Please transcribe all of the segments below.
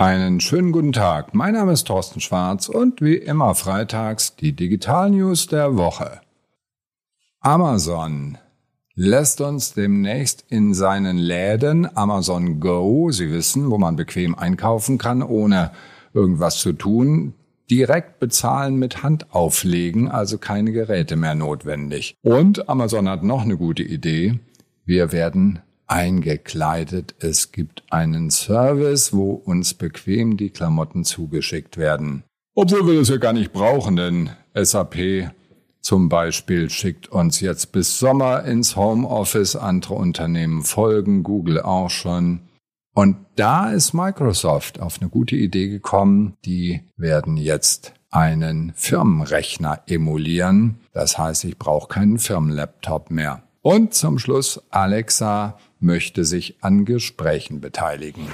Einen schönen guten Tag. Mein Name ist Thorsten Schwarz und wie immer freitags die Digital News der Woche. Amazon lässt uns demnächst in seinen Läden Amazon Go, Sie wissen, wo man bequem einkaufen kann, ohne irgendwas zu tun, direkt bezahlen mit Hand auflegen, also keine Geräte mehr notwendig. Und Amazon hat noch eine gute Idee. Wir werden eingekleidet. Es gibt einen Service, wo uns bequem die Klamotten zugeschickt werden. Obwohl wir das ja gar nicht brauchen, denn SAP zum Beispiel schickt uns jetzt bis Sommer ins Homeoffice. Andere Unternehmen folgen, Google auch schon. Und da ist Microsoft auf eine gute Idee gekommen. Die werden jetzt einen Firmenrechner emulieren. Das heißt, ich brauche keinen Firmenlaptop mehr. Und zum Schluss Alexa möchte sich an Gesprächen beteiligen.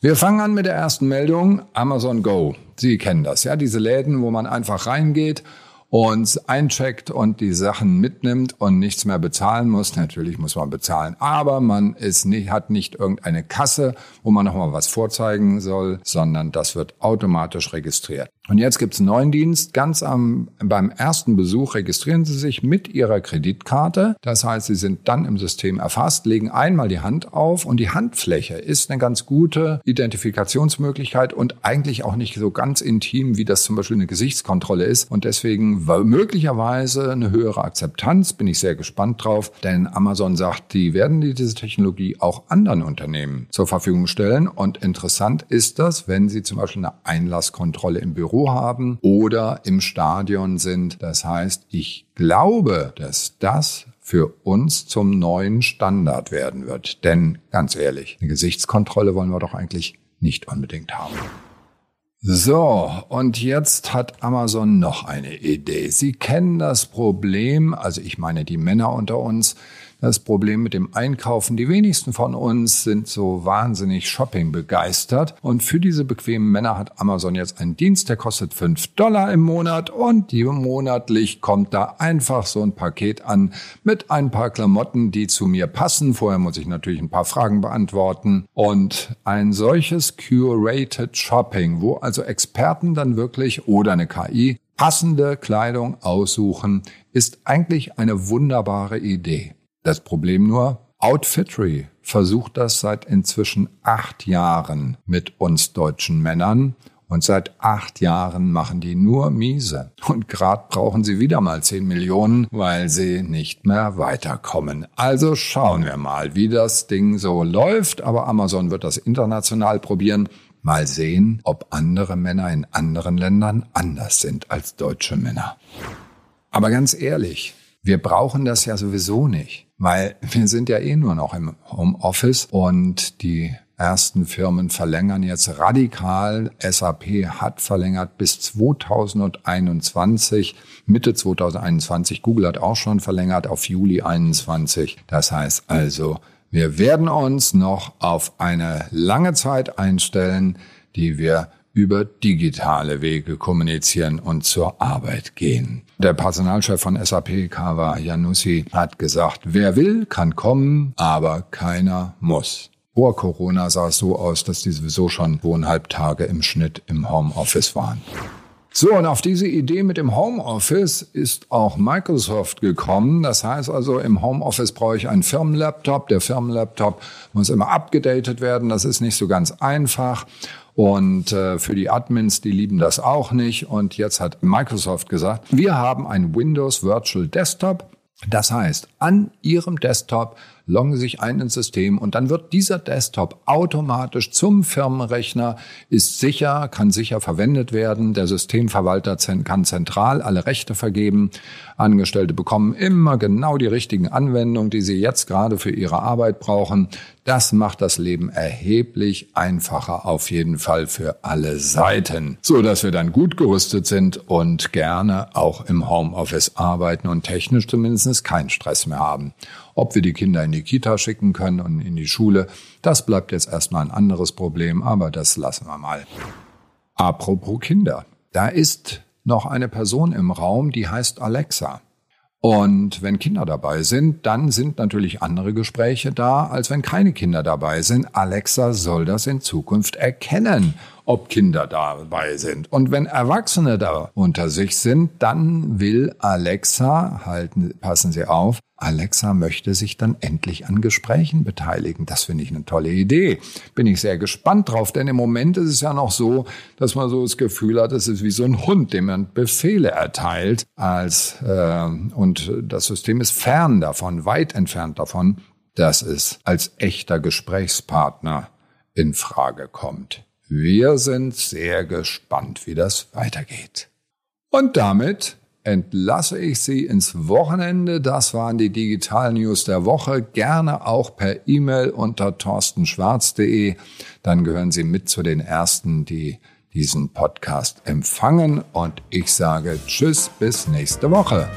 Wir fangen an mit der ersten Meldung. Amazon Go. Sie kennen das, ja, diese Läden, wo man einfach reingeht und eincheckt und die Sachen mitnimmt und nichts mehr bezahlen muss. Natürlich muss man bezahlen, aber man ist nicht, hat nicht irgendeine Kasse, wo man nochmal was vorzeigen soll, sondern das wird automatisch registriert. Und jetzt gibt's einen neuen Dienst. Ganz am, beim ersten Besuch registrieren Sie sich mit Ihrer Kreditkarte. Das heißt, Sie sind dann im System erfasst, legen einmal die Hand auf und die Handfläche ist eine ganz gute Identifikationsmöglichkeit und eigentlich auch nicht so ganz intim, wie das zum Beispiel eine Gesichtskontrolle ist. Und deswegen möglicherweise eine höhere Akzeptanz. Bin ich sehr gespannt drauf, denn Amazon sagt, die werden diese Technologie auch anderen Unternehmen zur Verfügung stellen. Und interessant ist das, wenn Sie zum Beispiel eine Einlasskontrolle im Büro Büro haben oder im Stadion sind. Das heißt, ich glaube, dass das für uns zum neuen Standard werden wird. Denn ganz ehrlich, eine Gesichtskontrolle wollen wir doch eigentlich nicht unbedingt haben. So, und jetzt hat Amazon noch eine Idee. Sie kennen das Problem, also ich meine die Männer unter uns, das Problem mit dem Einkaufen. Die wenigsten von uns sind so wahnsinnig Shopping begeistert. Und für diese bequemen Männer hat Amazon jetzt einen Dienst, der kostet 5 Dollar im Monat und die monatlich kommt da einfach so ein Paket an mit ein paar Klamotten, die zu mir passen. Vorher muss ich natürlich ein paar Fragen beantworten. Und ein solches Curated Shopping, wo also Experten dann wirklich oder eine KI passende Kleidung aussuchen, ist eigentlich eine wunderbare Idee. Das Problem nur, Outfittery versucht das seit inzwischen acht Jahren mit uns deutschen Männern. Und seit acht Jahren machen die nur miese. Und gerade brauchen sie wieder mal zehn Millionen, weil sie nicht mehr weiterkommen. Also schauen wir mal, wie das Ding so läuft. Aber Amazon wird das international probieren. Mal sehen, ob andere Männer in anderen Ländern anders sind als deutsche Männer. Aber ganz ehrlich, wir brauchen das ja sowieso nicht, weil wir sind ja eh nur noch im Homeoffice und die ersten Firmen verlängern jetzt radikal. SAP hat verlängert bis 2021, Mitte 2021. Google hat auch schon verlängert auf Juli 21. Das heißt also, wir werden uns noch auf eine lange Zeit einstellen, die wir über digitale Wege kommunizieren und zur Arbeit gehen. Der Personalchef von SAP, Kawa Janussi, hat gesagt, wer will, kann kommen, aber keiner muss. Vor Corona sah es so aus, dass die sowieso schon zweieinhalb Tage im Schnitt im Homeoffice waren. So, und auf diese Idee mit dem Homeoffice ist auch Microsoft gekommen. Das heißt also, im Homeoffice brauche ich einen Firmenlaptop. Der Firmenlaptop muss immer abgedatet werden. Das ist nicht so ganz einfach. Und äh, für die Admins, die lieben das auch nicht. Und jetzt hat Microsoft gesagt, wir haben ein Windows Virtual Desktop. Das heißt, an Ihrem Desktop loggen sich ein ins System und dann wird dieser Desktop automatisch zum Firmenrechner, ist sicher, kann sicher verwendet werden. Der Systemverwalter kann zentral alle Rechte vergeben. Angestellte bekommen immer genau die richtigen Anwendungen, die sie jetzt gerade für ihre Arbeit brauchen. Das macht das Leben erheblich einfacher, auf jeden Fall für alle Seiten, so dass wir dann gut gerüstet sind und gerne auch im Homeoffice arbeiten und technisch zumindest keinen Stress mehr haben. Ob wir die Kinder in die Kita schicken können und in die Schule, das bleibt jetzt erstmal ein anderes Problem, aber das lassen wir mal. Apropos Kinder. Da ist noch eine Person im Raum, die heißt Alexa. Und wenn Kinder dabei sind, dann sind natürlich andere Gespräche da, als wenn keine Kinder dabei sind. Alexa soll das in Zukunft erkennen, ob Kinder dabei sind. Und wenn Erwachsene da unter sich sind, dann will Alexa, halten, passen Sie auf, Alexa möchte sich dann endlich an Gesprächen beteiligen. Das finde ich eine tolle Idee. Bin ich sehr gespannt drauf, denn im Moment ist es ja noch so, dass man so das Gefühl hat, es ist wie so ein Hund, dem man Befehle erteilt, als äh, und das System ist fern davon, weit entfernt davon, dass es als echter Gesprächspartner in Frage kommt. Wir sind sehr gespannt, wie das weitergeht. Und damit entlasse ich Sie ins Wochenende. Das waren die Digital News der Woche. Gerne auch per E-Mail unter torstenschwarz.de. Dann gehören Sie mit zu den Ersten, die diesen Podcast empfangen. Und ich sage Tschüss bis nächste Woche.